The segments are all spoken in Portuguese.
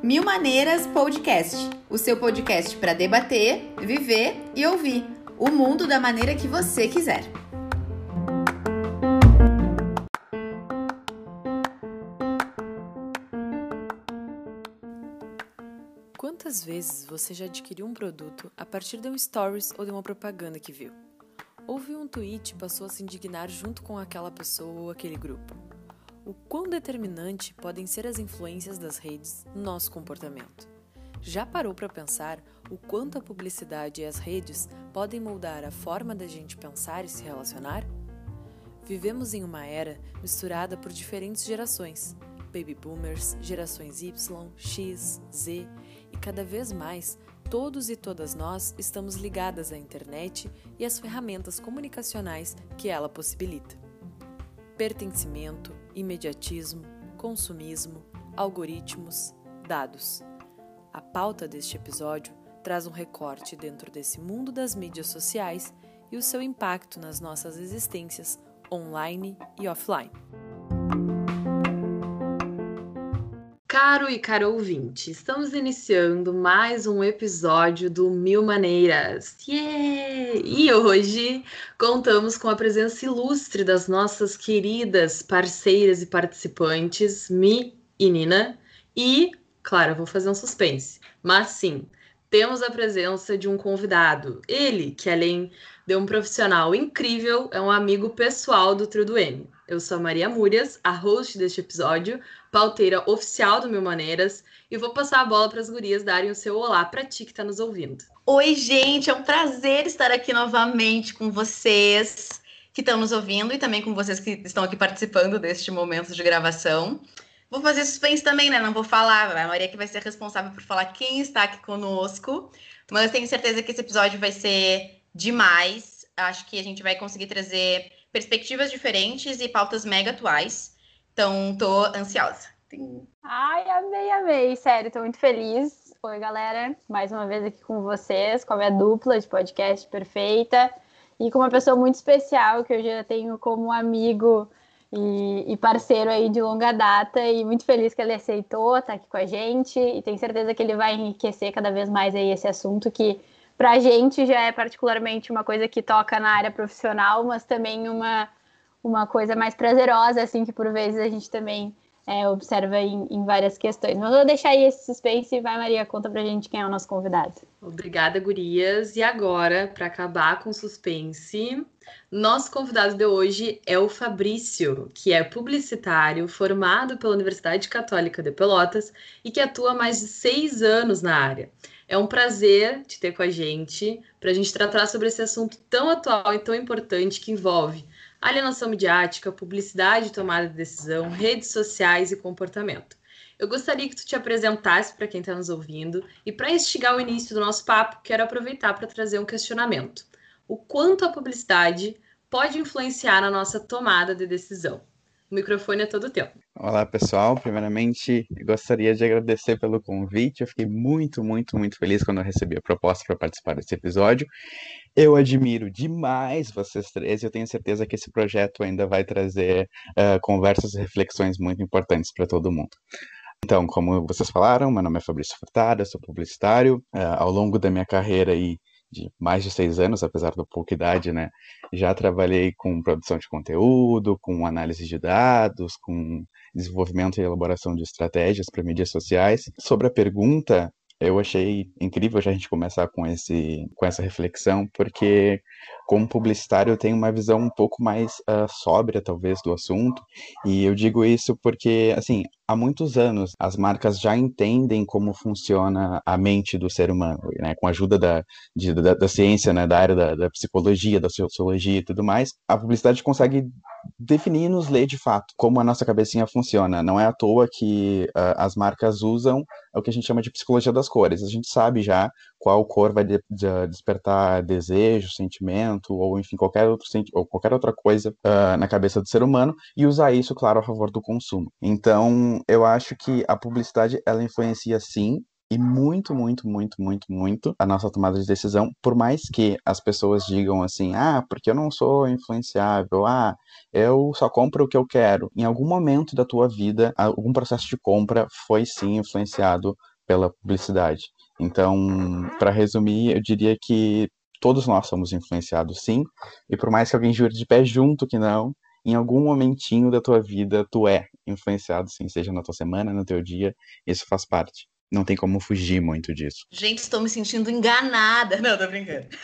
Mil Maneiras Podcast, o seu podcast para debater, viver e ouvir o mundo da maneira que você quiser. Quantas vezes você já adquiriu um produto a partir de um stories ou de uma propaganda que viu? Ouviu um tweet passou a se indignar junto com aquela pessoa ou aquele grupo? O quão determinante podem ser as influências das redes no nosso comportamento? Já parou para pensar o quanto a publicidade e as redes podem moldar a forma da gente pensar e se relacionar? Vivemos em uma era misturada por diferentes gerações: baby boomers, gerações Y, X, Z e cada vez mais todos e todas nós estamos ligadas à internet e às ferramentas comunicacionais que ela possibilita. Pertencimento, imediatismo, consumismo, algoritmos, dados. A pauta deste episódio traz um recorte dentro desse mundo das mídias sociais e o seu impacto nas nossas existências online e offline. Caro e caro ouvinte, estamos iniciando mais um episódio do Mil Maneiras. Yeah! E hoje contamos com a presença ilustre das nossas queridas parceiras e participantes, Mi e Nina. E, claro, vou fazer um suspense, mas sim, temos a presença de um convidado. Ele, que além de um profissional incrível, é um amigo pessoal do Trio do M. Eu sou a Maria Múrias, a host deste episódio, pauteira oficial do Mil Maneiras, e vou passar a bola para as gurias darem o seu olá para ti que está nos ouvindo. Oi, gente, é um prazer estar aqui novamente com vocês que estão nos ouvindo e também com vocês que estão aqui participando deste momento de gravação. Vou fazer suspense também, né? Não vou falar, a Maria que vai ser responsável por falar quem está aqui conosco, mas tenho certeza que esse episódio vai ser demais. Acho que a gente vai conseguir trazer perspectivas diferentes e pautas mega atuais. Então, tô ansiosa. Ai, amei, amei. Sério, tô muito feliz. Oi, galera. Mais uma vez aqui com vocês, com a minha dupla de podcast perfeita. E com uma pessoa muito especial que eu já tenho como amigo e, e, parceiro aí de longa data. E muito feliz que ele aceitou estar tá aqui com a gente. E tenho certeza que ele vai enriquecer cada vez mais aí esse assunto que para a gente já é particularmente uma coisa que toca na área profissional, mas também uma, uma coisa mais prazerosa, assim, que por vezes a gente também é, observa em, em, várias questões. Mas vou deixar aí esse suspense e vai, Maria, conta pra gente quem é o nosso convidado. Obrigada, gurias. E agora, para acabar com o suspense, nosso convidado de hoje é o Fabrício, que é publicitário, formado pela Universidade Católica de Pelotas e que atua há mais de seis anos na área. É um prazer te ter com a gente para a gente tratar sobre esse assunto tão atual e tão importante que envolve alienação midiática, publicidade, tomada de decisão, redes sociais e comportamento. Eu gostaria que tu te apresentasse para quem está nos ouvindo e para instigar o início do nosso papo, quero aproveitar para trazer um questionamento. O quanto a publicidade pode influenciar na nossa tomada de decisão? O microfone é todo teu. Olá, pessoal. Primeiramente, gostaria de agradecer pelo convite. Eu fiquei muito, muito, muito feliz quando eu recebi a proposta para participar desse episódio. Eu admiro demais vocês três e eu tenho certeza que esse projeto ainda vai trazer uh, conversas e reflexões muito importantes para todo mundo. Então, como vocês falaram, meu nome é Fabrício Furtado, eu sou publicitário. Uh, ao longo da minha carreira aí de mais de seis anos, apesar da pouca idade, né? Já trabalhei com produção de conteúdo, com análise de dados, com desenvolvimento e elaboração de estratégias para mídias sociais. Sobre a pergunta, eu achei incrível já a gente começar com, esse, com essa reflexão, porque como publicitário eu tenho uma visão um pouco mais uh, sóbria, talvez, do assunto, e eu digo isso porque, assim, há muitos anos as marcas já entendem como funciona a mente do ser humano, né? Com a ajuda da, de, da, da, ciência, né? Da área da, da, psicologia, da sociologia e tudo mais, a publicidade consegue definir e nos ler de fato como a nossa cabecinha funciona. Não é à toa que uh, as marcas usam o que a gente chama de psicologia das cores. A gente sabe já qual cor vai de, de, despertar desejo, sentimento, ou enfim, qualquer, outro, ou qualquer outra coisa uh, na cabeça do ser humano, e usar isso, claro, a favor do consumo. Então, eu acho que a publicidade, ela influencia sim, e muito, muito, muito, muito, muito a nossa tomada de decisão, por mais que as pessoas digam assim, ah, porque eu não sou influenciável, ah, eu só compro o que eu quero. Em algum momento da tua vida, algum processo de compra foi sim influenciado pela publicidade. Então, para resumir, eu diria que todos nós somos influenciados sim, e por mais que alguém jure de pé junto que não, em algum momentinho da tua vida tu é influenciado sim, seja na tua semana, no teu dia, isso faz parte. Não tem como fugir muito disso. Gente, estou me sentindo enganada. Não, tô brincando.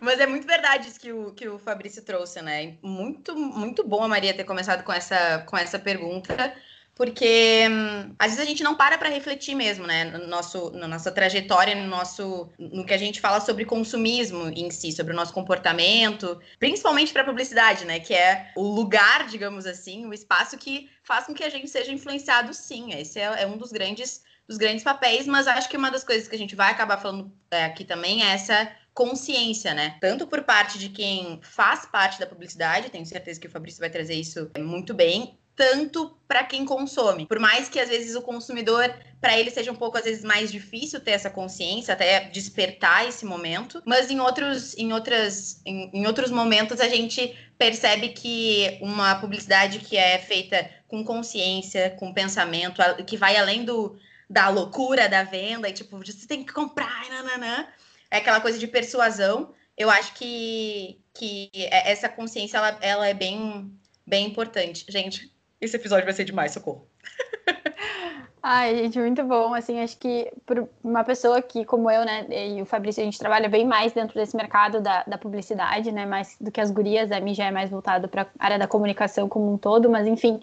Mas é muito verdade isso que o, que o Fabrício trouxe, né? Muito, muito bom a Maria ter começado com essa, com essa pergunta, porque hum, às vezes a gente não para para refletir mesmo, né, no nosso, na nossa trajetória, no nosso, no que a gente fala sobre consumismo em si, sobre o nosso comportamento, principalmente para publicidade, né, que é o lugar, digamos assim, o espaço que faz com que a gente seja influenciado, sim. Esse é, é um dos grandes, dos grandes papéis, mas acho que uma das coisas que a gente vai acabar falando é, aqui também é essa consciência, né? Tanto por parte de quem faz parte da publicidade, tenho certeza que o Fabrício vai trazer isso muito bem, tanto para quem consome. Por mais que às vezes o consumidor, para ele seja um pouco às vezes mais difícil ter essa consciência, até despertar esse momento, mas em outros em outras em, em outros momentos a gente percebe que uma publicidade que é feita com consciência, com pensamento, que vai além do da loucura da venda e tipo, você tem que comprar, nananã, é aquela coisa de persuasão. Eu acho que que essa consciência ela, ela é bem bem importante. Gente, esse episódio vai ser demais, socorro. Ai, gente, muito bom. Assim, acho que por uma pessoa que, como eu, né, e o Fabrício, a gente trabalha bem mais dentro desse mercado da, da publicidade, né, mais do que as gurias. A mim já é mais voltado para a área da comunicação como um todo, mas enfim.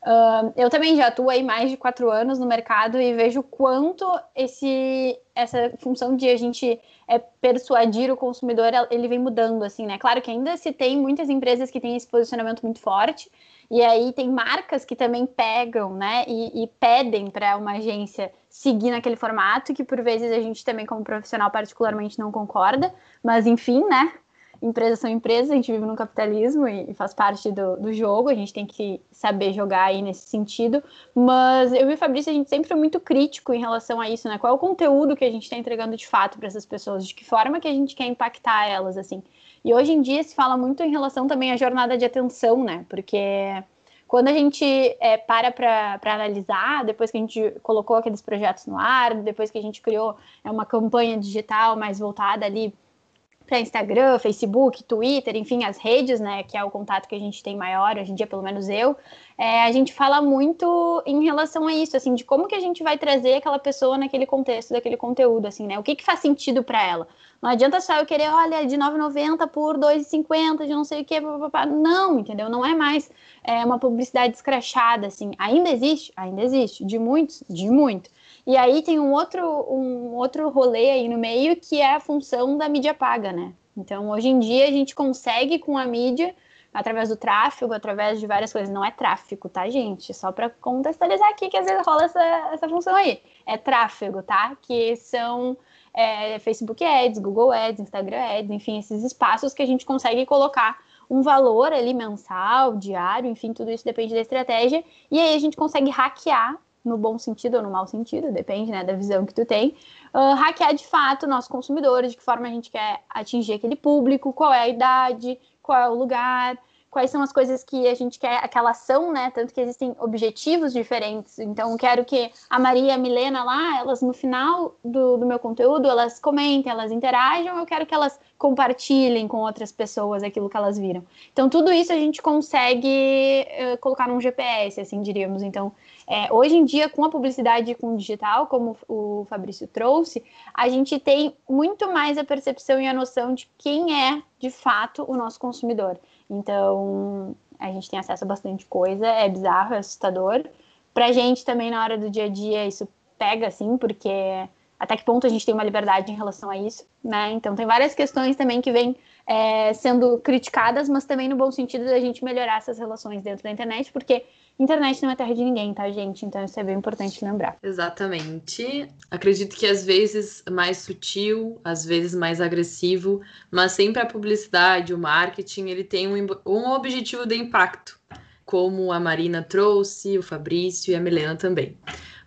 Uh, eu também já atuo aí mais de quatro anos no mercado e vejo quanto esse, essa função de a gente é, persuadir o consumidor, ele vem mudando, assim, né? Claro que ainda se tem muitas empresas que têm esse posicionamento muito forte, e aí tem marcas que também pegam, né, e, e pedem para uma agência seguir naquele formato, que por vezes a gente também, como profissional, particularmente não concorda, mas enfim, né? Empresas são empresas, a gente vive no capitalismo e, faz parte do, do, jogo, a gente tem que saber jogar aí nesse sentido. Mas eu e o Fabrício, a gente sempre foi muito crítico em relação a isso, né? Qual é o conteúdo que a gente está entregando de fato para essas pessoas, de que forma que a gente quer impactar elas, assim. E hoje em dia se fala muito em relação também à jornada de atenção, né? Porque quando a gente é, para para analisar, depois que a gente colocou aqueles projetos no ar, depois que a gente criou é, uma campanha digital mais voltada ali para Instagram, Facebook, Twitter, enfim, as redes, né, que é o contato que a gente tem maior, hoje em dia, pelo menos eu, é, a gente fala muito em relação a isso, assim, de como que a gente vai trazer aquela pessoa naquele contexto, daquele conteúdo, assim, né, o que que faz sentido para ela. Não adianta só eu querer, olha, de 9,90 por 2,50, de não sei o que, não, entendeu? Não é mais é, uma publicidade escrachada, assim, ainda existe? Ainda existe, de muitos, de muito. E aí tem um outro, um outro rolê aí no meio que é a função da mídia paga, né? Então, hoje em dia, a gente consegue com a mídia, através do tráfego, através de várias coisas. Não é tráfego, tá, gente? Só para contextualizar aqui que às vezes rola essa, essa função aí. É tráfego, tá? Que são é, Facebook Ads, Google Ads, Instagram Ads, enfim, esses espaços que a gente consegue colocar um valor ali mensal, diário, enfim, tudo isso depende da estratégia. E aí a gente consegue hackear no bom sentido ou no mau sentido, depende né, da visão que tu tem, uh, hackear de fato nossos consumidores, de que forma a gente quer atingir aquele público, qual é a idade, qual é o lugar, quais são as coisas que a gente quer, aquela ação, né? Tanto que existem objetivos diferentes. Então, quero que a Maria e a Milena lá, elas no final do, do meu conteúdo, elas comentem, elas interajam, eu quero que elas compartilhem com outras pessoas aquilo que elas viram. Então, tudo isso a gente consegue uh, colocar num GPS, assim diríamos. Então, é, hoje em dia, com a publicidade e com o digital, como o Fabrício trouxe, a gente tem muito mais a percepção e a noção de quem é, de fato, o nosso consumidor. Então, a gente tem acesso a bastante coisa, é bizarro, é assustador. Pra gente também, na hora do dia a dia, isso pega, assim, porque até que ponto a gente tem uma liberdade em relação a isso, né? Então, tem várias questões também que vêm é, sendo criticadas, mas também no bom sentido da gente melhorar essas relações dentro da internet, porque internet não é terra de ninguém, tá, gente? Então isso é bem importante lembrar. Exatamente. Acredito que às vezes mais sutil, às vezes mais agressivo, mas sempre a publicidade, o marketing, ele tem um, um objetivo de impacto, como a Marina trouxe, o Fabrício e a Milena também.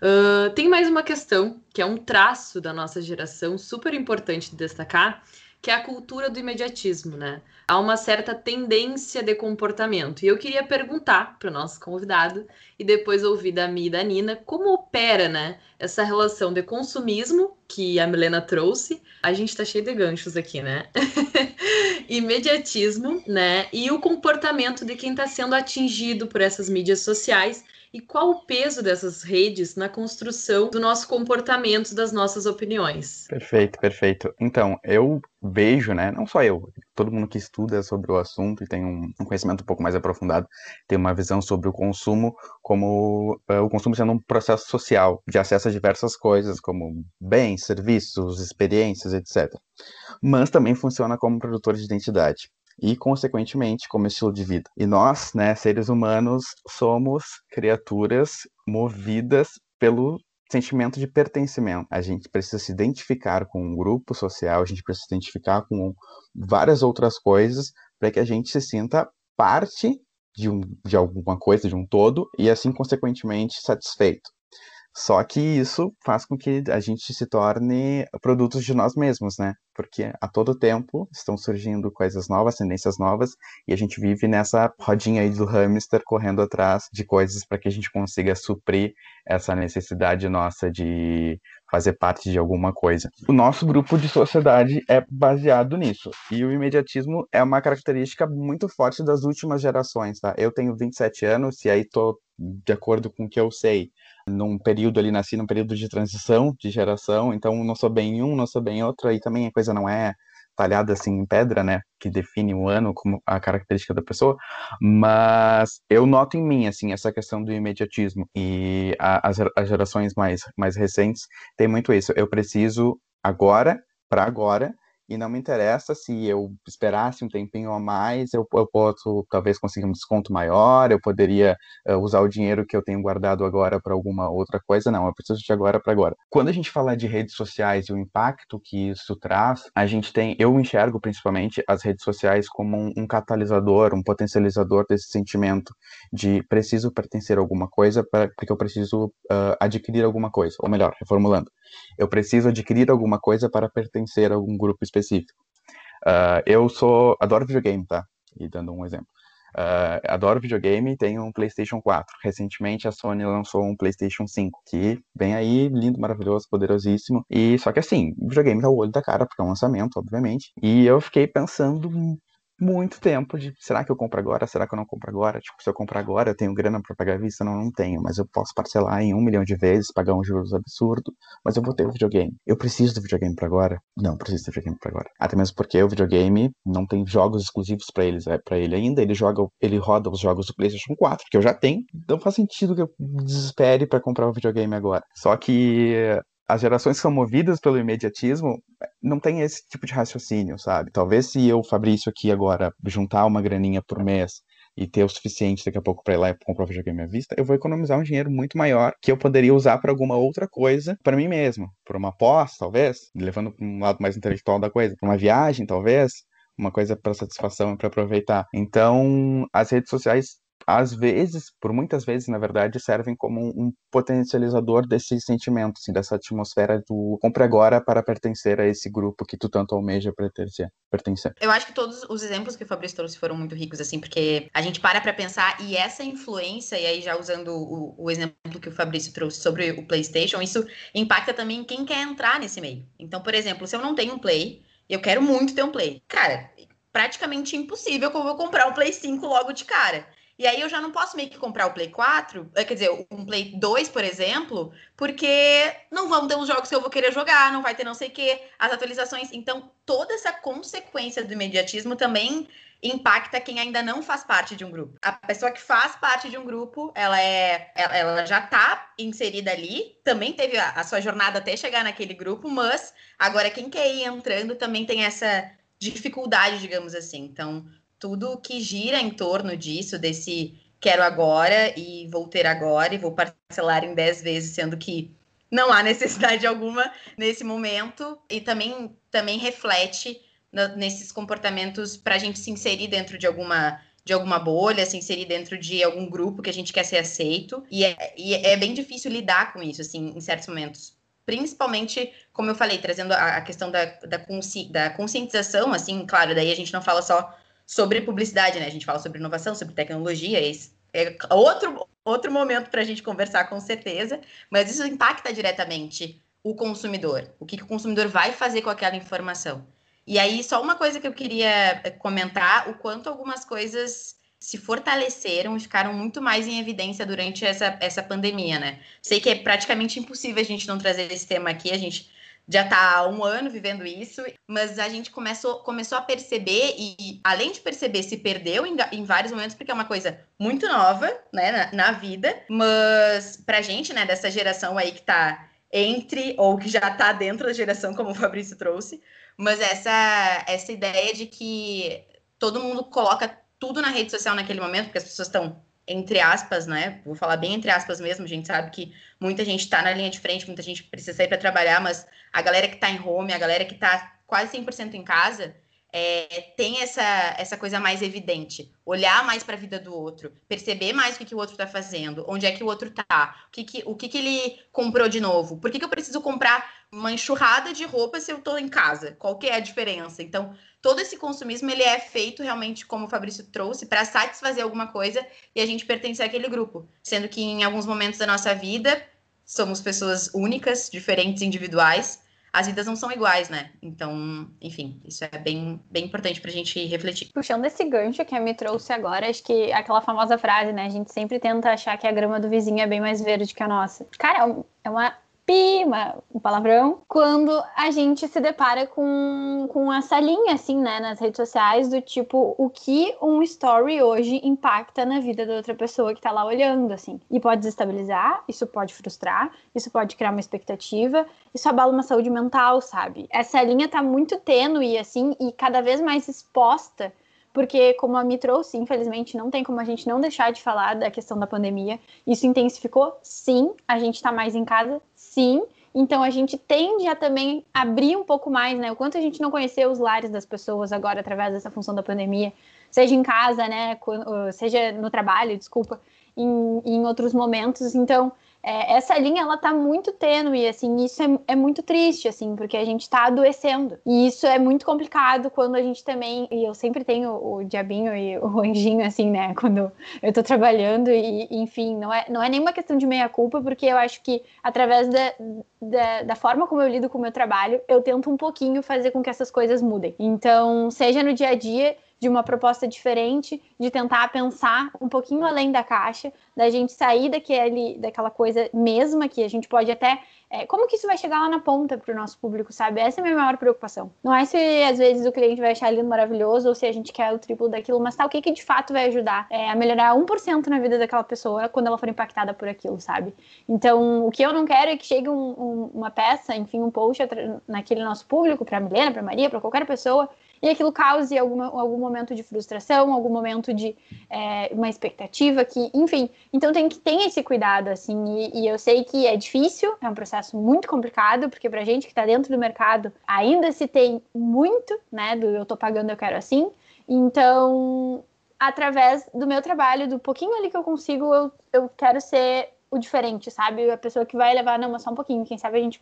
Uh, tem mais uma questão, que é um traço da nossa geração super importante de destacar, que é a cultura do imediatismo, né? Há uma certa tendência de comportamento. E eu queria perguntar para o nosso convidado, e depois ouvir da Mi e da Nina, como opera, né, essa relação de consumismo que a Milena trouxe. A gente está cheio de ganchos aqui, né? Imediatismo, né? E o comportamento de quem está sendo atingido por essas mídias sociais e qual o peso dessas redes na construção do nosso comportamento, das nossas opiniões. Perfeito, perfeito. Então, eu vejo, né, não só eu, todo mundo que estuda sobre o assunto e tem um, conhecimento um pouco mais aprofundado, tem uma visão sobre o consumo como uh, o consumo sendo um processo social de acesso a diversas coisas, como bens, serviços, experiências, etc. Mas também funciona como produtor de identidade e, consequentemente, como estilo de vida. E nós, né, seres humanos, somos criaturas movidas pelo sentimento de pertencimento. A gente precisa se identificar com um grupo social, a gente precisa se identificar com várias outras coisas para que a gente se sinta parte de, um, de alguma coisa, de um todo, e assim, consequentemente, satisfeito. Só que isso faz com que a gente se torne produtos de nós mesmos, né? Porque a todo tempo estão surgindo coisas novas, tendências novas, e a gente vive nessa rodinha aí do hamster correndo atrás de coisas para que a gente consiga suprir essa necessidade nossa de fazer parte de alguma coisa. O nosso grupo de sociedade é baseado nisso. E o imediatismo é uma característica muito forte das últimas gerações, tá? Eu tenho 27 anos e aí tô de acordo com o que eu sei num período ali, nasci num período de transição, de geração, então não sou bem um, não sou bem outro, aí também a coisa não é talhada assim em pedra, né, que define o ano como a característica da pessoa, mas eu noto em mim, assim, essa questão do imediatismo, e a, as, as gerações mais, mais recentes têm muito isso, eu preciso agora, para agora, e não me interessa se eu esperasse um tempinho a mais, eu, eu posso talvez conseguir um desconto maior, eu poderia uh, usar o dinheiro que eu tenho guardado agora para alguma outra coisa. Não, eu preciso de agora para agora. Quando a gente fala de redes sociais e o impacto que isso traz, a gente tem, eu enxergo principalmente as redes sociais como um, um catalisador, um potencializador desse sentimento de preciso pertencer a alguma coisa para, porque eu preciso uh, adquirir alguma coisa, ou melhor, reformulando, eu preciso adquirir alguma coisa para pertencer a algum grupo específico. Uh, eu sou adoro videogame, tá? E dando um exemplo. Uh, adoro videogame, tenho um PlayStation 4. Recentemente a Sony lançou um PlayStation 5, que vem aí, lindo, maravilhoso, poderosíssimo. E só que assim, o videogame tá o olho da cara, porque é um lançamento, obviamente. E eu fiquei pensando muito tempo de será que eu compro agora? Será que eu não compro agora? Tipo, se eu comprar agora, eu tenho grana para pagar a vista? Não, não tenho, mas eu posso parcelar em um milhão de vezes, pagar um juros absurdo, mas eu vou ter o videogame. Eu preciso do videogame para agora? Não, preciso do videogame para agora. Até mesmo porque o videogame não tem jogos exclusivos para eles, é para ele ainda, ele joga, ele roda os jogos do PlayStation 4, que eu já tenho, não faz sentido que eu desespere para comprar o videogame agora. Só que as gerações que são movidas pelo imediatismo não tem esse tipo de raciocínio, sabe? Talvez se eu, Fabrício, aqui agora, juntar uma graninha por mês e ter o suficiente daqui a pouco para ir lá e comprar o videogame à vista, eu vou economizar um dinheiro muito maior que eu poderia usar para alguma outra coisa para mim mesmo, por uma pós, talvez, levando para um lado mais intelectual da coisa, uma viagem, talvez, uma coisa para satisfação e para aproveitar. Então, as redes sociais às vezes, por muitas vezes, na verdade, servem como um potencializador desse sentimento, assim, dessa atmosfera do compre agora para pertencer a esse grupo que tu tanto almeja pertencer. pertencer. Eu acho que todos os exemplos que o Fabrício trouxe foram muito ricos, assim, porque a gente para para pensar e essa influência, e aí já usando o, o exemplo que o Fabrício trouxe sobre o PlayStation, isso impacta também quem quer entrar nesse meio. Então, por exemplo, se eu não tenho um Play, eu quero muito ter um Play. Cara, praticamente impossível que eu vou comprar um Play 5 logo de cara. E aí eu já não posso meio que comprar o Play 4, eh, quer dizer, um Play 2, por exemplo, porque não vão ter os jogos que eu vou querer jogar, não vai ter não sei o quê, as atualizações. Então, toda essa consequência do imediatismo também impacta quem ainda não faz parte de um grupo. A pessoa que faz parte de um grupo, ela é, ela já está inserida ali, também teve a, a, sua jornada até chegar naquele grupo, mas agora quem quer ir entrando também tem essa dificuldade, digamos assim. Então, tudo que gira em torno disso, desse quero agora e vou ter agora e vou parcelar em 10 vezes, sendo que não há necessidade alguma nesse momento, e também, também reflete nesses comportamentos para a gente se inserir dentro de alguma de alguma bolha, se inserir dentro de algum grupo que a gente quer ser aceito. E é, e é bem difícil lidar com isso, assim, em certos momentos. Principalmente, como eu falei, trazendo a, a questão da, da, consci, da conscientização, assim, claro, daí a gente não fala só sobre publicidade, né? A gente fala sobre inovação, sobre tecnologia, esse é outro, outro momento para a gente conversar com certeza, mas isso impacta diretamente o consumidor, o que, que o consumidor vai fazer com aquela informação. E aí, só uma coisa que eu queria eh, comentar: o quanto algumas coisas se fortaleceram e ficaram muito mais em evidência durante essa, essa pandemia, né? Sei que é praticamente impossível a gente não trazer esse tema aqui, a gente já está há um ano vivendo isso, mas a gente começou, começou a perceber, e além de perceber, se perdeu em, em vários momentos, porque é uma coisa muito nova, né, na, na vida, mas pra gente, né, dessa geração aí que tá entre, ou que já tá dentro da geração, como o Fabrício trouxe, mas essa, essa ideia de que todo mundo coloca tudo na rede social naquele momento, porque as pessoas estão entre aspas, né? Vou falar bem entre aspas mesmo, a gente sabe que muita gente está na linha de frente, muita gente precisa sair para trabalhar, mas a galera que está em home, a galera que está quase 100% em casa, é, tem essa, essa coisa mais evidente. Olhar mais para a vida do outro, perceber mais o que, que o outro está fazendo, onde é que o outro está, o que, que, o que, que ele comprou de novo, por que, que eu preciso comprar uma enxurrada de roupa se eu estou em casa? Qual que é a diferença? Então, todo esse consumismo ele é feito realmente, como o Fabrício trouxe, para satisfazer alguma coisa e a gente pertencer àquele grupo. Sendo que em alguns momentos da nossa vida somos pessoas únicas, diferentes, individuais. As vidas não são iguais, né? Então, enfim, isso é bem, bem importante para a gente refletir. Puxando esse gancho que a me trouxe agora, acho que aquela famosa frase, né? A gente sempre tenta achar que a grama do vizinho é bem mais verde que a nossa. Cara, é uma pi, uma, um palavrão, quando a gente se depara com, com essa linha, assim, né, nas redes sociais, do tipo, o que um story hoje impacta na vida da outra pessoa que tá lá olhando, assim. E pode desestabilizar, isso pode frustrar, isso pode criar uma expectativa, isso abala uma saúde mental, sabe? Essa linha tá muito tênue, assim, e cada vez mais exposta porque, como a Mi trouxe, infelizmente, não tem como a gente não deixar de falar da questão da pandemia. Isso intensificou? Sim. A gente está mais em casa? Sim. Então a gente tende a também abrir um pouco mais, né? O quanto a gente não conheceu os lares das pessoas agora através dessa função da pandemia, seja em casa, né? Seja no trabalho, desculpa, em, em outros momentos. Então é, essa linha ela tá muito tênue, assim, isso é, é muito triste, assim, porque a gente tá adoecendo. E isso é muito complicado quando a gente também, e eu sempre tenho o diabinho e o anjinho, assim, né, quando eu tô trabalhando, e enfim, não é, não é nenhuma questão de meia-culpa, porque eu acho que através da, da, da, forma como eu lido com o meu trabalho, eu tento um pouquinho fazer com que essas coisas mudem. Então, seja no dia a dia, de uma proposta diferente, de tentar pensar um pouquinho além da caixa, da gente sair daquele, daquela coisa mesma que a gente pode até. É, como que isso vai chegar lá na ponta para o nosso público, sabe? Essa é a minha maior preocupação. Não é se às vezes o cliente vai achar lindo maravilhoso ou se a gente quer o triplo daquilo, mas tá, o que, que de fato vai ajudar é, a melhorar 1% na vida daquela pessoa quando ela for impactada por aquilo, sabe? Então, o que eu não quero é que chegue um, um, uma peça, enfim, um post naquele nosso público, para Milena, para Maria, para qualquer pessoa, e aquilo cause algum momento de frustração, algum momento de é, uma expectativa que, enfim, então tem que ter esse cuidado, assim, e, e, eu sei que é difícil, é um processo muito complicado, porque pra gente que está dentro do mercado ainda se tem muito, né, do eu tô pagando, eu quero assim, então, através do meu trabalho, do pouquinho ali que eu consigo, eu, eu quero ser o diferente, sabe? A pessoa que vai levar, não, mas só um pouquinho, quem sabe a gente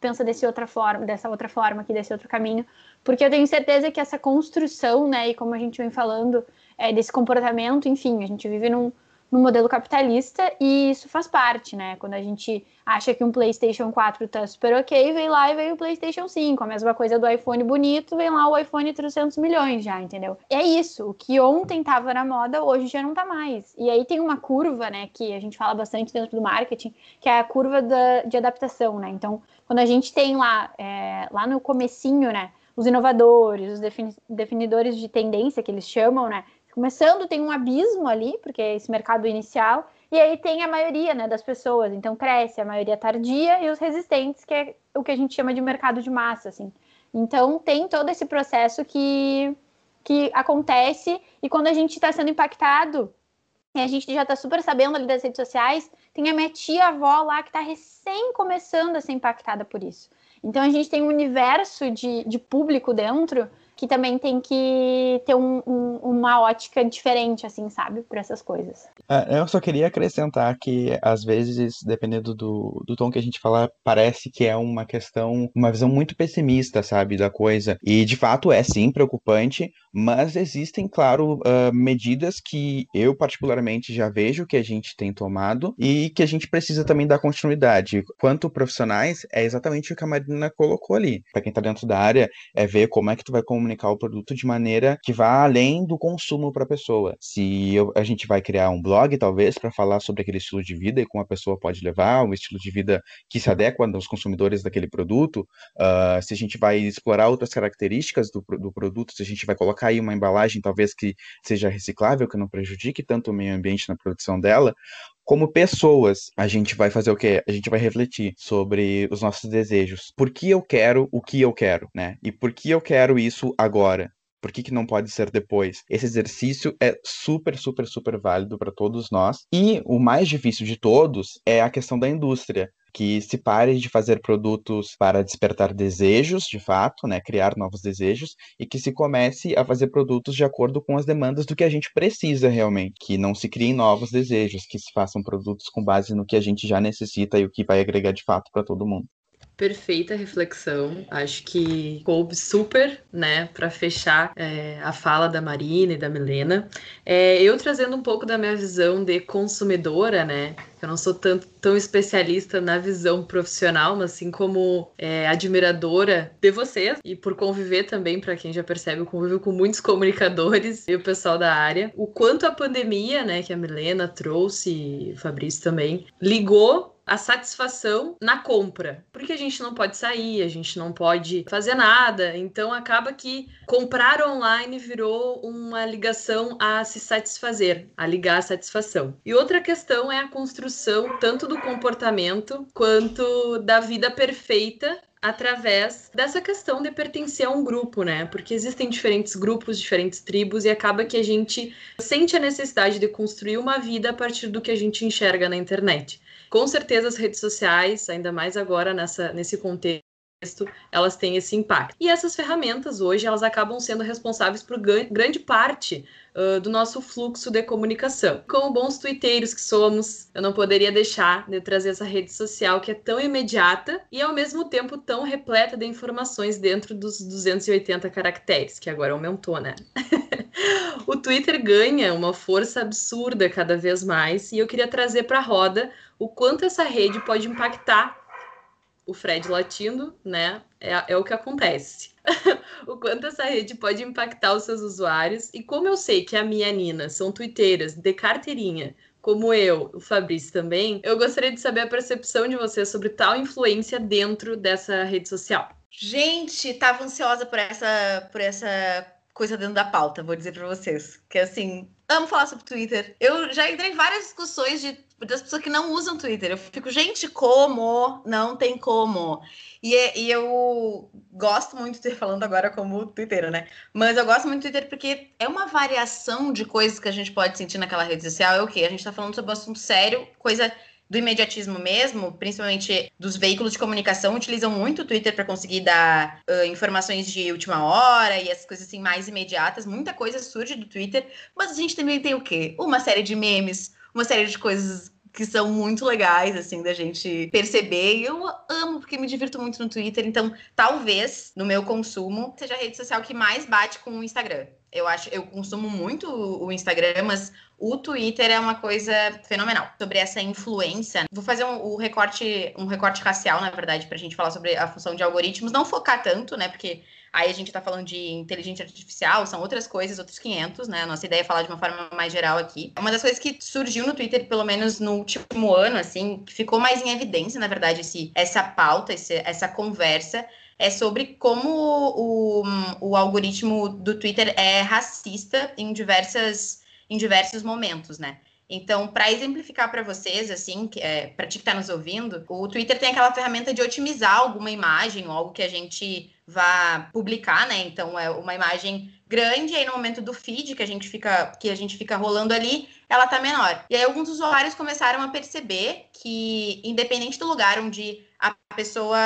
pensa desse outra forma, dessa outra forma aqui, desse outro caminho, porque eu tenho certeza que essa construção, né, e como a gente vem falando, é, desse comportamento, enfim, a gente vive num, num modelo capitalista e isso faz parte, né? Quando a gente acha que um PlayStation 4 tá super ok, vem lá e vem o PlayStation 5. A mesma coisa do iPhone bonito, vem lá o iPhone 300 milhões já, entendeu? É isso. O que ontem tava na moda, hoje já não tá mais. E aí tem uma curva, né, que a gente fala bastante dentro do marketing, que é a curva da, de adaptação, né? Então, quando a gente tem lá, é, lá no comecinho, né, os inovadores, os definidores de tendência que eles chamam, né? Começando, tem um abismo ali, porque é esse mercado inicial, e aí tem a maioria né, das pessoas, então cresce a maioria tardia e os resistentes, que é o que a gente chama de mercado de massa, assim. Então tem todo esse processo que, que acontece, e quando a gente está sendo impactado, e a gente já está super sabendo ali das redes sociais, tem a minha tia-avó lá que está recém começando a ser impactada por isso. Então a gente tem um universo de, de público dentro que também tem que ter um, um, uma ótica diferente, assim, sabe, para essas coisas. É, eu só queria acrescentar que, às vezes, dependendo do, do tom que a gente fala, parece que é uma questão, uma visão muito pessimista, sabe, da coisa. E, de fato, é sim preocupante, mas existem, claro, uh, medidas que eu, particularmente, já vejo que a gente tem tomado e que a gente precisa também dar continuidade. Quanto profissionais, é exatamente o que a Marina colocou ali. Para quem está dentro da área, é ver como é que tu vai comunicar comunicar o produto de maneira que vá além do consumo para a pessoa. Se eu, a gente vai criar um blog, talvez, para falar sobre aquele estilo de vida e como a pessoa pode levar, um estilo de vida que se adequa aos consumidores daquele produto, uh, se a gente vai explorar outras características do, do produto, se a gente vai colocar aí uma embalagem, talvez que seja reciclável, que não prejudique tanto o meio ambiente na produção dela, como pessoas, a gente vai fazer o quê? A gente vai refletir sobre os nossos desejos. Por que eu quero o que eu quero, né? E por que eu quero isso agora? Por que, que não pode ser depois? Esse exercício é super, super, super válido para todos nós. E o mais difícil de todos é a questão da indústria que se pare de fazer produtos para despertar desejos, de fato, né, criar novos desejos, e que se comece a fazer produtos de acordo com as demandas do que a gente precisa realmente, que não se criem novos desejos, que se façam produtos com base no que a gente já necessita e o que vai agregar de fato para todo mundo. Perfeita reflexão. Acho que coube super, né, para fechar é, a fala da Marina e da Milena. É, eu trazendo um pouco da minha visão de consumidora, né, eu não sou tanto, tão especialista na visão profissional, mas assim como é, admiradora de vocês e por conviver também, para quem já percebe, eu convivo com muitos comunicadores e o pessoal da área. O quanto a pandemia, né, que a Milena trouxe o Fabrício também, ligou a satisfação na compra. Porque a gente não pode sair, a gente não pode fazer nada. Então acaba que comprar online virou uma ligação a se satisfazer, a ligar a satisfação. E outra questão é a construção tanto do comportamento quanto da vida perfeita através dessa questão de pertencer a um grupo, né? Porque existem diferentes grupos, diferentes tribos e acaba que a gente sente a necessidade de construir uma vida a partir do que a gente enxerga na internet. Com certeza as redes sociais, ainda mais agora nessa, nesse contexto, elas têm esse impacto. E essas ferramentas hoje elas acabam sendo responsáveis por grande parte uh, do nosso fluxo de comunicação. Como bons twitteiros que somos, eu não poderia deixar de trazer essa rede social que é tão imediata e ao mesmo tempo tão repleta de informações dentro dos 280 caracteres, que agora aumentou, né? o Twitter ganha uma força absurda cada vez mais e eu queria trazer para a roda o quanto essa rede pode impactar o Fred latindo, né? É, é o que acontece. o quanto essa rede pode impactar os seus usuários e como eu sei que a minha Nina são twitteiras de carteirinha, como eu, o Fabrício também, eu gostaria de saber a percepção de vocês sobre tal influência dentro dessa rede social. Gente, tava ansiosa por essa, por essa coisa dentro da pauta, vou dizer para vocês. Que assim, amo falar sobre Twitter. Eu já entrei em várias discussões de, das pessoas que não usam Twitter. Eu fico, gente, como? Não tem como. E, e eu gosto muito de falando agora como Twitter, né? Mas eu gosto muito do Twitter porque é uma variação de coisas que a gente pode sentir naquela rede social. É o quê? A gente tá falando sobre um assunto sério, coisa do imediatismo mesmo, principalmente dos veículos de comunicação, utilizam muito o Twitter para conseguir dar uh, informações de última hora e essas coisas assim mais imediatas. Muita coisa surge do Twitter, mas a gente também tem o quê? Uma série de memes, uma série de coisas que são muito legais, assim, da gente perceber. E eu amo, porque me divirto muito no Twitter. Então, talvez, no meu consumo, seja a rede social que mais bate com o Instagram. Eu acho, eu consumo muito o Instagram, mas o Twitter é uma coisa fenomenal sobre essa influência. Vou fazer um, um recorte, um recorte racial, na verdade, para a gente falar sobre a função de algoritmos, não focar tanto, né? Porque aí a gente está falando de inteligência artificial, são outras coisas, outros 500, né? A nossa ideia é falar de uma forma mais geral aqui. Uma das coisas que surgiu no Twitter, pelo menos no último ano, assim, que ficou mais em evidência, na verdade, esse, essa pauta, esse, essa conversa, é sobre como o, o algoritmo do Twitter é racista em diversas em diversos momentos, né? Então, para exemplificar para vocês, assim, é, para ti que está nos ouvindo, o Twitter tem aquela ferramenta de otimizar alguma imagem ou algo que a gente vá publicar, né? Então, é uma imagem grande, e aí no momento do feed que a gente fica, que a gente fica rolando ali, ela tá menor. E aí alguns usuários começaram a perceber que, independente do lugar onde a pessoa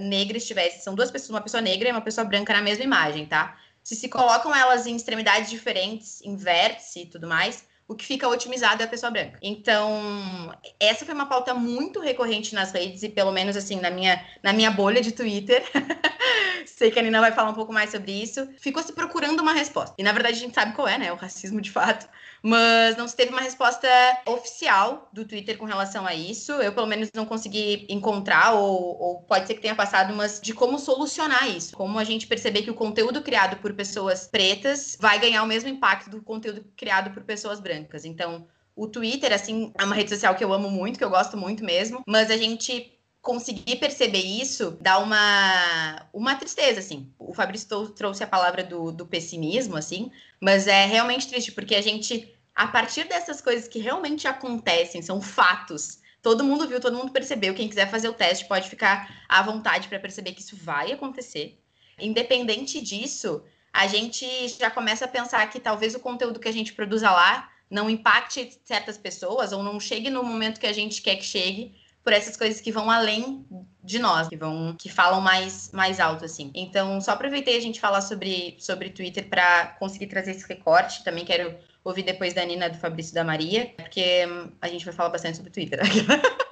negra estivesse, são duas pessoas, uma pessoa negra e uma pessoa branca na mesma imagem, tá? se se colocam elas em extremidades diferentes, em vértice e tudo mais, o que fica otimizado é a pessoa branca. Então, essa foi uma pauta muito recorrente nas redes e pelo menos assim na minha na minha bolha de Twitter. Sei que a Nina vai falar um pouco mais sobre isso. Ficou se procurando uma resposta. E na verdade a gente sabe qual é, né? O racismo de fato mas não se teve uma resposta oficial do Twitter com relação a isso. Eu, pelo menos, não consegui encontrar, ou, ou, pode ser que tenha passado, mas de como solucionar isso. Como a gente perceber que o conteúdo criado por pessoas pretas vai ganhar o mesmo impacto do conteúdo criado por pessoas brancas. Então, o Twitter, assim, é uma rede social que eu amo muito, que eu gosto muito mesmo, mas a gente conseguir perceber isso dá uma, uma tristeza, assim. O Fabrício trouxe a palavra do, do pessimismo, assim, mas é realmente triste, porque a gente, a partir dessas coisas que realmente acontecem, são fatos, todo mundo viu, todo mundo percebeu. Quem quiser fazer o teste pode ficar à vontade para perceber que isso vai acontecer. Independente disso, a gente já começa a pensar que talvez o conteúdo que a gente produza lá não impacte certas pessoas ou não chegue no momento que a gente quer que chegue, por essas coisas que vão além de nós, que vão que falam mais mais alto assim. Então, só aproveitei a gente falar sobre sobre Twitter para conseguir trazer esse recorte. Também quero ouvir depois da Nina, do Fabrício da Maria, porque hum, a gente vai falar bastante sobre Twitter.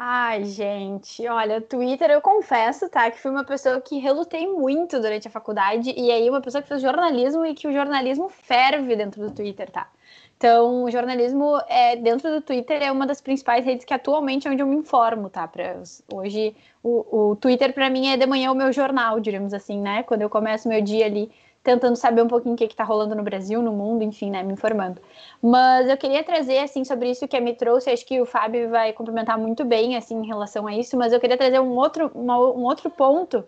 Ai, gente, olha, Twitter, eu confesso, tá, que fui uma pessoa que relutei muito durante a faculdade, e aí uma pessoa que fez jornalismo e que o jornalismo ferve dentro do Twitter, tá? Então, o jornalismo é dentro do Twitter é uma das principais redes que atualmente é onde eu me informo, tá? Pra, hoje o, o Twitter para mim é de manhã o meu jornal, diríamos assim, né? Quando eu começo meu dia ali tentando saber um pouquinho o que está rolando no Brasil, no mundo, enfim, né, me informando. Mas eu queria trazer, assim, sobre isso que me trouxe, acho que o Fábio vai complementar muito bem, assim, em relação a isso, mas eu queria trazer um outro, uma, um outro ponto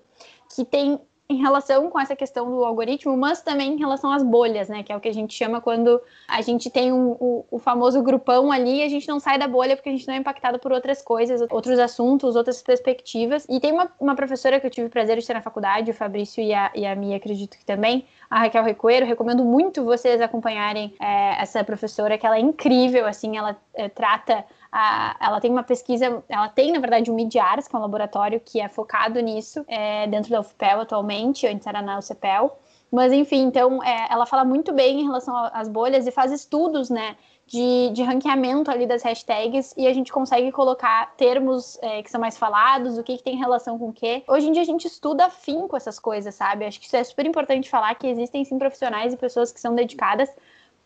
que tem em relação com essa questão do algoritmo, mas também em relação às bolhas, né? Que é o que a gente chama quando a gente tem um, o, o, famoso grupão ali e a gente não sai da bolha porque a gente não é impactado por outras coisas, outros assuntos, outras perspectivas. E tem uma, uma professora que eu tive o prazer de ter na faculdade, o Fabrício e a, e a Mia, acredito que também, a Raquel Recoeiro. Recomendo muito vocês acompanharem é, essa professora, que ela é incrível, assim, ela é, trata a, ela tem uma pesquisa, ela tem, na verdade, um Midiaras, que é um laboratório que é focado nisso, é, dentro da UFPEL atualmente, antes era na UCPEL. Mas, enfim, então, é, ela fala muito bem em relação às bolhas e faz estudos, né, de, de ranqueamento ali das hashtags e a gente consegue colocar termos é, que são mais falados, o que, que tem relação com o quê. Hoje em dia a gente estuda afim com essas coisas, sabe? Acho que isso é super importante falar que existem sim profissionais e pessoas que são dedicadas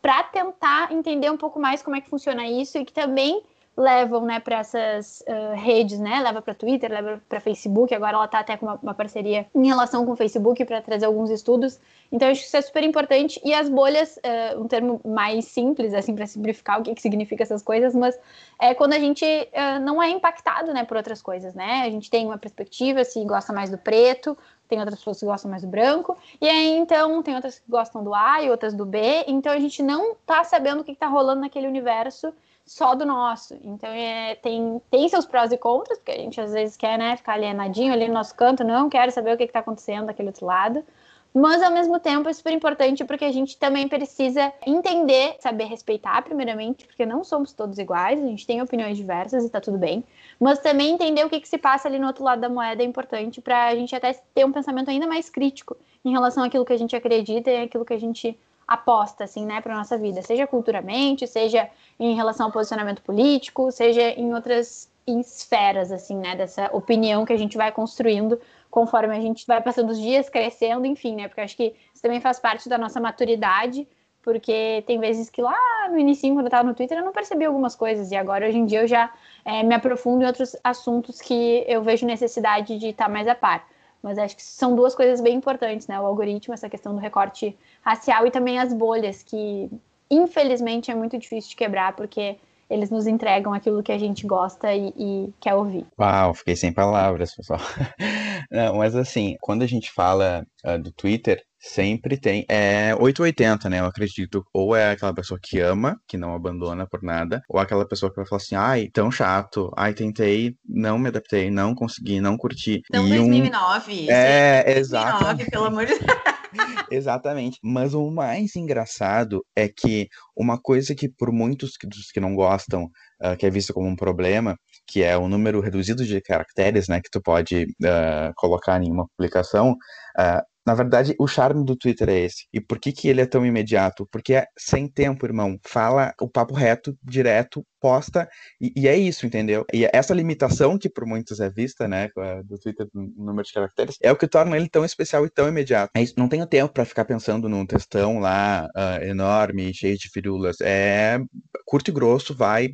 para tentar entender um pouco mais como é que funciona isso e que também levam né, para essas uh, redes, né? Leva para Twitter, leva para Facebook. Agora ela está até com uma, uma, parceria em relação com o Facebook para trazer alguns estudos. Então, acho que isso é super importante. E as bolhas, uh, um termo mais simples, assim, para simplificar o que, que significa essas coisas, mas é quando a gente uh, não é impactado né, por outras coisas, né? A gente tem uma perspectiva, se gosta mais do preto, tem outras pessoas que gostam mais do branco, e aí então tem outras que gostam do A e outras do B, então a gente não está sabendo o que está rolando naquele universo só do nosso. Então é, tem, tem seus prós e contras, porque a gente às vezes quer né, ficar alienadinho ali no nosso canto, não quero saber o que está acontecendo daquele outro lado. Mas ao mesmo tempo é super importante porque a gente também precisa entender, saber respeitar, primeiramente, porque não somos todos iguais, a gente tem opiniões diversas e está tudo bem. Mas também entender o que, que se passa ali no outro lado da moeda é importante para a gente até ter um pensamento ainda mais crítico em relação àquilo que a gente acredita e àquilo que a gente aposta, assim, né, para nossa vida, seja culturalmente, seja em relação ao posicionamento político, seja em outras esferas, assim, né, dessa opinião que a gente vai construindo conforme a gente vai passando os dias, crescendo, enfim, né, porque acho que isso também faz parte da nossa maturidade, porque tem vezes que lá no início, quando eu estava no Twitter, eu não percebi algumas coisas, e agora, hoje em dia, eu já é, me aprofundo em outros assuntos que eu vejo necessidade de estar mais a par. Mas acho que são duas coisas bem importantes, né? O algoritmo, essa questão do recorte racial e também as bolhas, que infelizmente é muito difícil de quebrar, porque eles nos entregam aquilo que a gente gosta e, e quer ouvir. Uau, fiquei sem palavras, pessoal. Não, mas assim, quando a gente fala uh, do Twitter, Sempre tem. É 880, né? Eu acredito. Ou é aquela pessoa que ama, que não abandona por nada, ou aquela pessoa que vai falar assim: ai, tão chato, ai, tentei, não me adaptei, não consegui, não curti. Então, e 2009. Um... É, exato. 2009, pelo amor de Deus. Exatamente. Mas o mais engraçado é que uma coisa que por muitos dos que não gostam, uh, que é visto como um problema, que é o número reduzido de caracteres, né, que tu pode uh, colocar em uma publicação, uh, Na verdade, o charme do Twitter é esse. E por que, que ele é tão imediato? Porque é sem tempo, irmão. Fala o papo reto, direto, posta, e, e, é isso, entendeu? E essa limitação que por muitos é vista, né, do Twitter no número de caracteres, é o que torna ele tão especial e tão imediato. É isso, não tenho tempo para ficar pensando num textão lá uh, enorme, cheio de firulas. É curto e grosso, vai,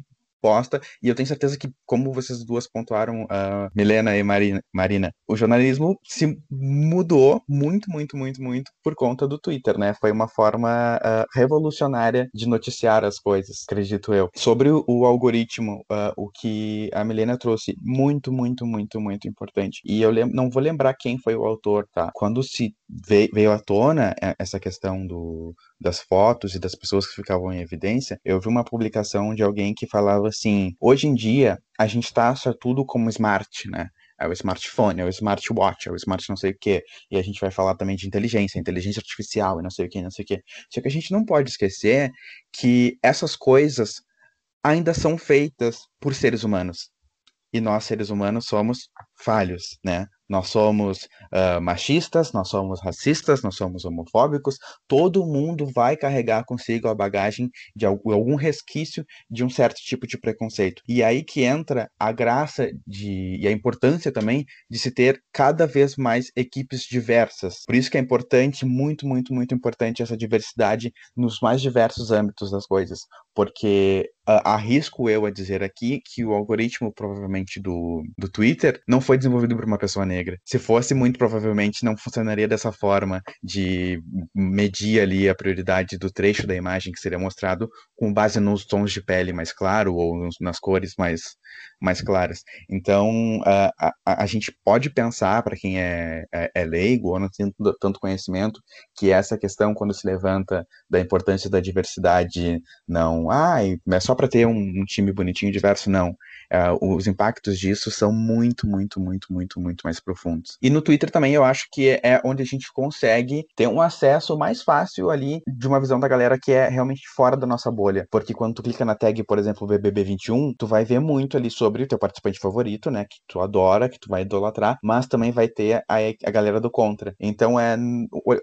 e eu tenho certeza que, como vocês duas pontuaram, uh, Milena e Marina, Marina, o jornalismo se mudou muito, muito, muito, muito por conta do Twitter, né? Foi uma forma uh, revolucionária de noticiar as coisas, acredito eu. Sobre o, o algoritmo, uh, o que a Milena trouxe, muito, muito, muito, muito importante. E eu não vou lembrar quem foi o autor, tá? Quando se veio, à tona é, essa questão do, das fotos e das pessoas que ficavam em evidência, eu vi uma publicação de alguém que falava assim: hoje em dia a gente taxa tudo como smart, né? É o smartphone, é o smartwatch, é o smart não sei o quê. E a gente vai falar também de inteligência, inteligência artificial e não sei o quê, não sei o quê. Só que a gente não pode esquecer que essas coisas ainda são feitas por seres humanos. E nós, seres humanos, somos falhos, né? Nós somos uh, machistas, nós somos racistas, nós somos homofóbicos. Todo mundo vai carregar consigo a bagagem de algum resquício de um certo tipo de preconceito. E aí que entra a graça de, e a importância também de se ter cada vez mais equipes diversas. Por isso que é importante, muito, muito, muito importante essa diversidade nos mais diversos âmbitos das coisas. Porque uh, arrisco eu a dizer aqui que o algoritmo, provavelmente, do, do Twitter não foi desenvolvido por uma pessoa negra. Se fosse, muito provavelmente não funcionaria dessa forma de medir ali a prioridade do trecho da imagem que seria mostrado com base nos tons de pele mais claro ou nas cores mais, mais claras. Então, a, a, a gente pode pensar, para quem é, é, é, leigo ou não tem tanto conhecimento, que essa questão, quando se levanta da importância da diversidade, não, ah, é só para ter um, um, time bonitinho diverso, não. Uh, os impactos disso são muito, muito, muito, muito, muito mais profundos. E no Twitter também eu acho que é onde a gente consegue ter um acesso mais fácil ali de uma visão da galera que é realmente fora da nossa bolha. Porque quando tu clica na tag, por exemplo, BBB21, tu vai ver muito ali sobre o teu participante favorito, né? Que tu adora, que tu vai idolatrar, mas também vai ter a, a galera do contra. Então é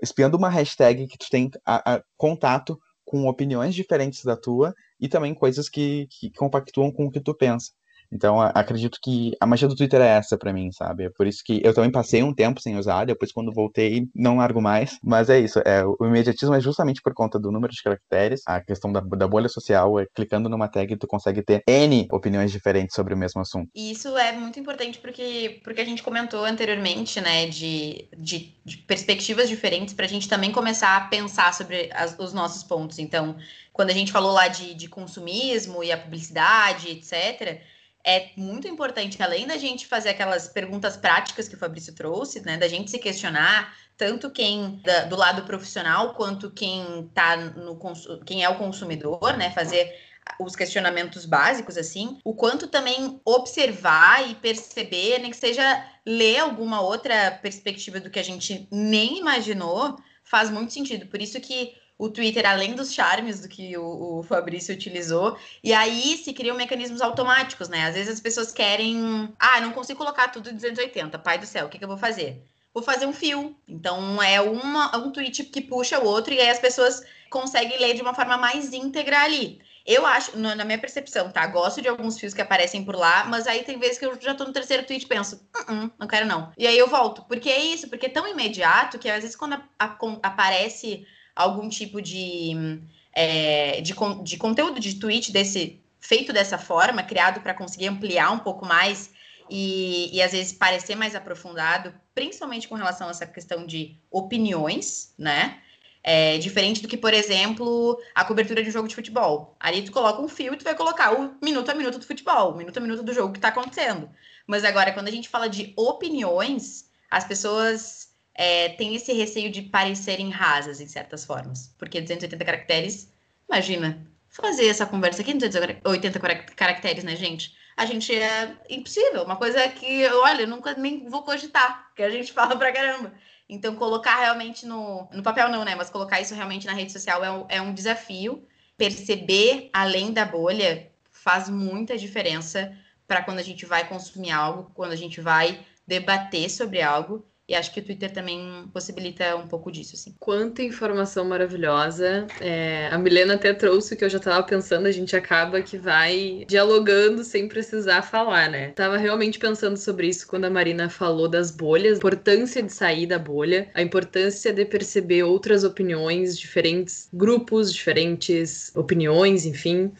espiando uma hashtag que tu tem a, a contato com opiniões diferentes da tua e também coisas que, que compactuam com o que tu pensa. Então, acredito que a magia do Twitter é essa para mim, sabe? É por isso que eu também passei um tempo sem usar, depois quando voltei, não largo mais. Mas é isso, é, o imediatismo é justamente por conta do número de caracteres, a questão da, da bolha social, é clicando numa tag tu consegue ter N opiniões diferentes sobre o mesmo assunto. E isso é muito importante porque, porque a gente comentou anteriormente, né, de, de, de perspectivas diferentes para a gente também começar a pensar sobre as, os nossos pontos. Então, quando a gente falou lá de, de consumismo e a publicidade, etc., é muito importante, além da gente fazer aquelas perguntas práticas que o Fabrício trouxe, né, da gente se questionar, tanto quem da, do lado profissional quanto quem tá no quem é o consumidor, né, fazer os questionamentos básicos assim, o quanto também observar e perceber, nem que seja ler alguma outra perspectiva do que a gente nem imaginou, faz muito sentido. Por isso que o Twitter, além dos charmes do que o, o, Fabrício utilizou. E aí se criam mecanismos automáticos, né? Às vezes as pessoas querem. Ah, não consigo colocar tudo 280. Pai do céu, o que, que eu vou fazer? Vou fazer um fio. Então é uma, um tweet que puxa o outro, e aí as pessoas conseguem ler de uma forma mais íntegra ali. Eu acho, na minha percepção, tá? Gosto de alguns fios que aparecem por lá, mas aí tem vezes que eu já tô no terceiro tweet e penso, uh -uh, não quero não. E aí eu volto. Porque é isso, porque é tão imediato que às vezes quando a, a, aparece algum tipo de, é, de, de conteúdo de tweet desse feito dessa forma, criado para conseguir ampliar um pouco mais e, e às vezes parecer mais aprofundado, principalmente com relação a essa questão de opiniões, né? É, diferente do que, por exemplo, a cobertura de um jogo de futebol. Ali tu coloca um fio e tu vai colocar o minuto a minuto do futebol, o minuto a minuto do jogo que está acontecendo. Mas agora, quando a gente fala de opiniões, as pessoas é, tem esse receio de parecerem rasas em certas formas. Porque 280 caracteres, imagina, fazer essa conversa aqui em 280 caracteres, né, gente? A gente é impossível. Uma coisa que, olha, eu nunca nem vou cogitar, que a gente fala pra caramba. Então, colocar realmente no, no papel não, né? Mas colocar isso realmente na rede social é um, é um desafio. Perceber além da bolha faz muita diferença para quando a gente vai consumir algo, quando a gente vai debater sobre algo E acho que o Twitter também possibilita um pouco disso, assim. Quanta informação maravilhosa. É, a Milena até trouxe o que eu já estava pensando, a gente acaba que vai dialogando sem precisar falar, né? Tava realmente pensando sobre isso quando a Marina falou das bolhas, a importância de sair da bolha, a importância de perceber outras opiniões, diferentes grupos, diferentes opiniões, enfim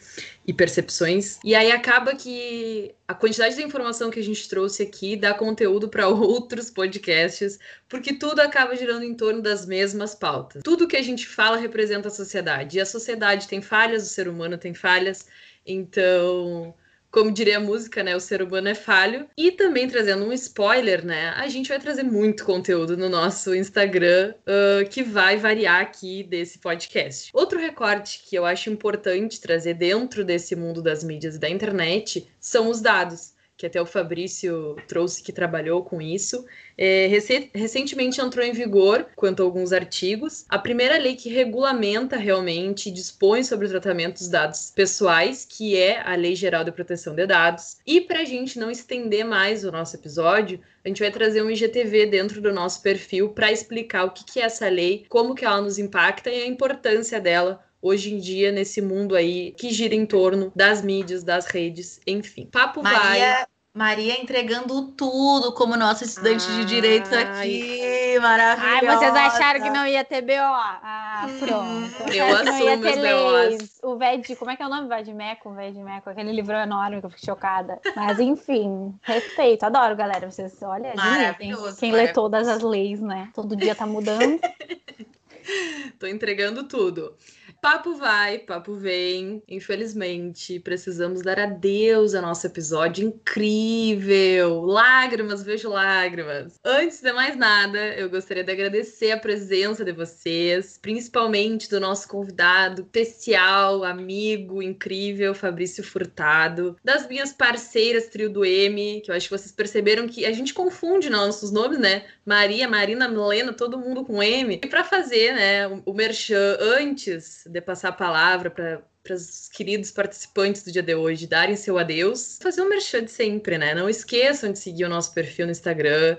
e percepções. E aí acaba que a quantidade de informação que a gente trouxe aqui dá conteúdo para outros podcasts, porque tudo acaba girando em torno das mesmas pautas. Tudo que a gente fala representa a sociedade. E a sociedade tem falhas, o ser humano tem falhas. Então, como diria a música, né? O ser humano é falho. E também trazendo um spoiler, né? A gente vai trazer muito conteúdo no nosso Instagram uh, que vai variar aqui desse podcast. Outro recorte que eu acho importante trazer dentro desse mundo das mídias e da internet são os dados que até o Fabrício trouxe que trabalhou com isso. É, recentemente entrou em vigor, quanto a alguns artigos, a primeira lei que regulamenta realmente dispõe sobre o tratamento dos dados pessoais, que é a Lei Geral de Proteção de Dados. E para a gente não estender mais o nosso episódio, a gente vai trazer um IGTV dentro do nosso perfil para explicar o que, que é essa lei, como que ela nos impacta e a importância dela hoje em dia nesse mundo aí que gira em torno das mídias, das redes, enfim. Papo Maria, vai. Maria entregando tudo como nossa estudante Ai. de direito aqui, maravilhosa. Ai, vocês acharam que não ia ter BO? Ah, pronto. Eu assumo não ia ter leis. O Ved, como é que é o nome? Vedmeco, Vedmeco, aquele livro enorme que eu fiquei chocada. Mas enfim, respeito, adoro, galera. Vocês, olha, admitem. Quem lê todas as leis, né? Todo dia tá mudando. Tô entregando tudo. Papo vai, papo vem. Infelizmente, precisamos dar adeus ao nosso episódio incrível. Lágrimas, vejo lágrimas. Antes de mais nada, eu gostaria de agradecer a presença de vocês, principalmente do nosso convidado especial, amigo, incrível, Fabrício Furtado, das minhas parceiras Trio do M, que eu acho que vocês perceberam que a gente confunde nossos nomes, né? Maria, Marina, Milena, todo mundo com M. E para fazer, né, o merchan antes de passar a palavra para para os queridos participantes do dia de hoje darem seu adeus, fazer um merchan de sempre, né? Não esqueçam de seguir o nosso perfil no Instagram,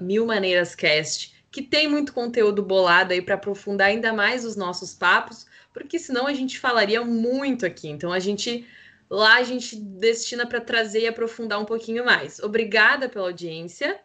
milmaneirascast, que tem muito conteúdo bolado aí para aprofundar ainda mais os nossos papos, porque senão a gente falaria muito aqui. Então a gente lá a gente destina para trazer e aprofundar um pouquinho mais. Obrigada pela audiência.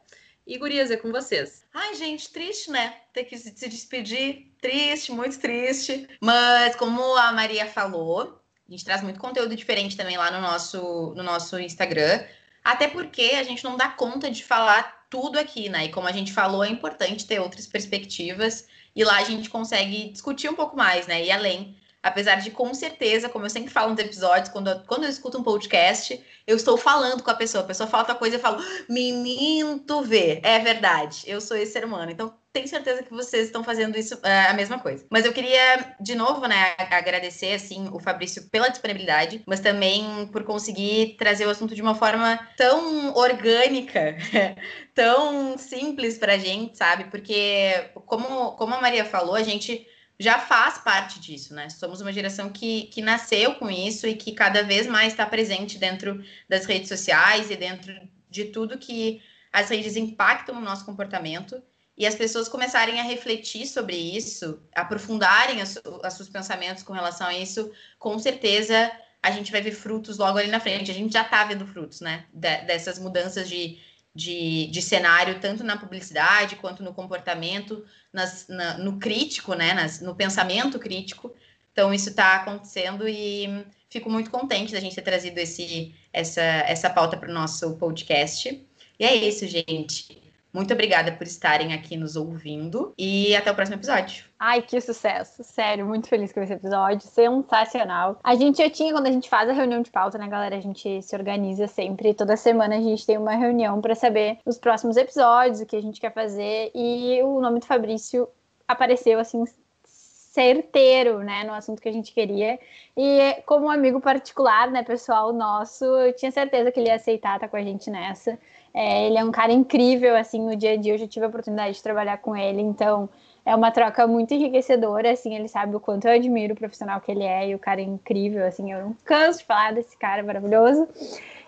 E gurias, é com vocês. Ai, gente, triste, né? Ter que se despedir. Triste, muito triste. Mas, como a Maria falou, a gente traz muito conteúdo diferente também lá no nosso, no nosso Instagram. Até porque a gente não dá conta de falar tudo aqui, né? E como a gente falou, é importante ter outras perspectivas. E lá a gente consegue discutir um pouco mais, né? E além Apesar de, com certeza, como eu sempre falo nos episódios, quando eu, quando eu escuto um podcast, eu estou falando com a pessoa. A pessoa fala outra coisa e eu falo, menino, tu vê. É verdade, eu sou esse ser humano. Então, tenho certeza que vocês estão fazendo isso é, a mesma coisa. Mas eu queria, de novo, né, agradecer, assim, o Fabrício pela disponibilidade, mas também por conseguir trazer o assunto de uma forma tão orgânica, tão simples pra gente, sabe? Porque, como, como a Maria falou, a gente já faz parte disso, né? Somos uma geração que, que nasceu com isso e que cada vez mais está presente dentro das redes sociais e dentro de tudo que as redes impactam no nosso comportamento. E as pessoas começarem a refletir sobre isso, aprofundarem os seus pensamentos com relação a isso, com certeza a gente vai ver frutos logo ali na frente. A gente já está vendo frutos, né? De, dessas mudanças de, de, de cenário, tanto na publicidade quanto no comportamento, nas, na, no crítico, né? Nas, no pensamento crítico. Então, isso está acontecendo e fico muito contente da gente ter trazido esse, essa, essa pauta para o nosso podcast. E é isso, gente. Muito obrigada por estarem aqui nos ouvindo e até o próximo episódio. Ai, que sucesso! Sério, muito feliz com esse episódio, sensacional. A gente já tinha, quando a gente faz a reunião de pauta, né, galera? A gente se organiza sempre, toda semana a gente tem uma reunião para saber os próximos episódios, o que a gente quer fazer. E o nome do Fabrício apareceu assim certeiro, né, no assunto que a gente queria. E como um amigo particular, né, pessoal nosso, eu tinha certeza que ele ia aceitar estar com a gente nessa. É, ele é um cara incrível, assim, no dia a dia eu já tive a oportunidade de trabalhar com ele, então é uma troca muito enriquecedora, assim, ele sabe o quanto eu admiro o profissional que ele é e o cara é incrível, assim, eu não canso de falar desse cara maravilhoso.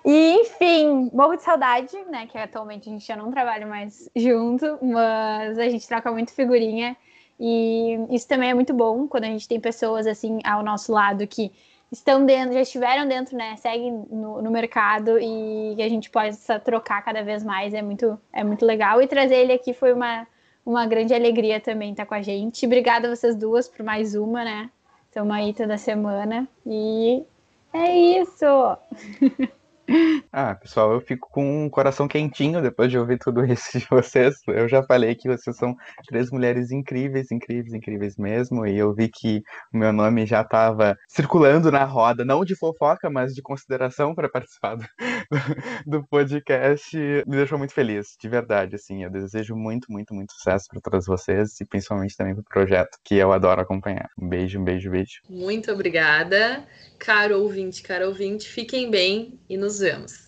E, enfim, morro de saudade, né, que atualmente a gente já não trabalha mais junto, mas a gente troca muito figurinha e isso também é muito bom quando a gente tem pessoas, assim, ao nosso lado que estão dentro, já estiveram dentro, né, seguem no, no mercado e a gente possa trocar cada vez mais, é muito, é muito legal. E trazer ele aqui foi uma uma grande alegria também estar com a gente. Obrigada vocês duas por mais uma, né? Estamos aí toda semana. E é isso! Ah, pessoal, eu fico com um coração quentinho depois de ouvir tudo isso de vocês. Eu já falei que vocês são três mulheres incríveis, incríveis, incríveis mesmo. E eu vi que o meu nome já estava circulando na roda, não de fofoca, mas de consideração para participar do, do, podcast. Me deixou muito feliz, de verdade. Assim, eu desejo muito, muito, muito sucesso para todas vocês e principalmente também para o projeto, que eu adoro acompanhar. Um beijo, um beijo, beijo. Muito obrigada, caro ouvinte, caro ouvinte. Fiquem bem e nos vemos.